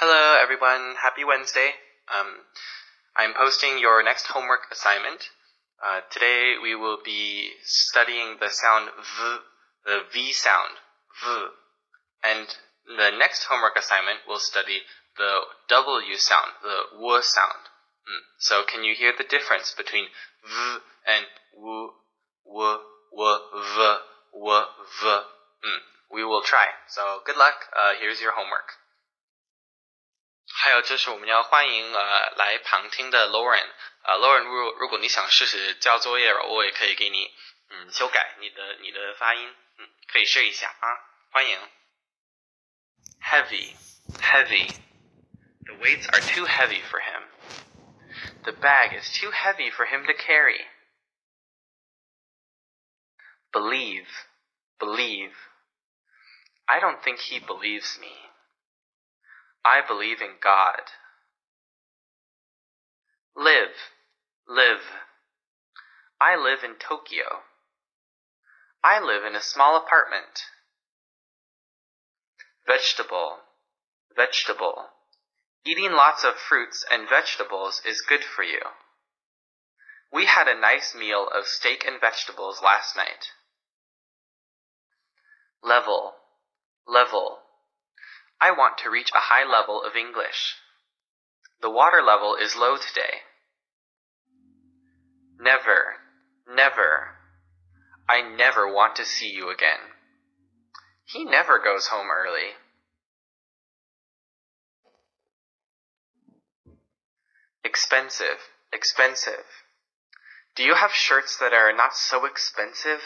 Hello, everyone. Happy Wednesday. Um, I'm posting your next homework assignment. Uh, today we will be studying the sound v, the v sound, v. And the next homework assignment will study the w sound, the w sound. Mm. So can you hear the difference between v and w, w, w, v, w, v? Mm. We will try. So good luck. Uh, here's your homework. 还有就是我们要欢迎呃来旁听的 Lauren，呃 Lauren 如如果你想试试交作业，我也可以给你嗯修改你的你的发音，嗯可以试一下啊，欢迎。Heavy, heavy. The weights are too heavy for him. The bag is too heavy for him to carry. Believe, believe. I don't think he believes me. I believe in God. Live, live. I live in Tokyo. I live in a small apartment. Vegetable, vegetable. Eating lots of fruits and vegetables is good for you. We had a nice meal of steak and vegetables last night. Level, level. I want to reach a high level of English. The water level is low today. Never, never. I never want to see you again. He never goes home early. Expensive, expensive. Do you have shirts that are not so expensive?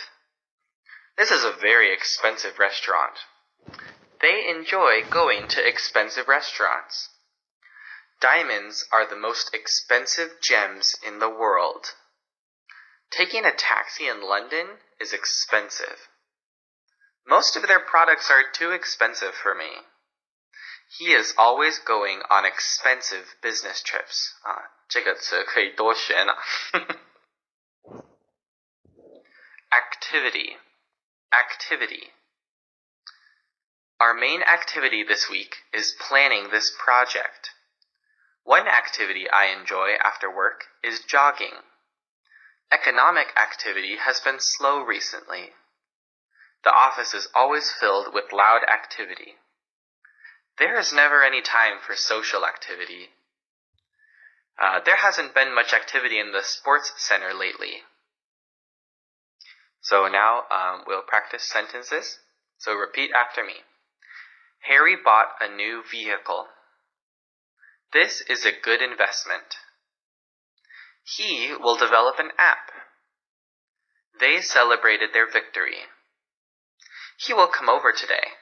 This is a very expensive restaurant. They enjoy going to expensive restaurants. Diamonds are the most expensive gems in the world. Taking a taxi in London is expensive. Most of their products are too expensive for me. He is always going on expensive business trips. 啊，这个词可以多学呢。activity, activity. Our main activity this week is planning this project. One activity I enjoy after work is jogging. Economic activity has been slow recently. The office is always filled with loud activity. There is never any time for social activity. Uh, there hasn't been much activity in the sports center lately. So now um, we'll practice sentences. So repeat after me. Harry bought a new vehicle. This is a good investment. He will develop an app. They celebrated their victory. He will come over today.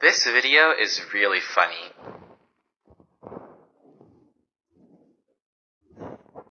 This video is really funny.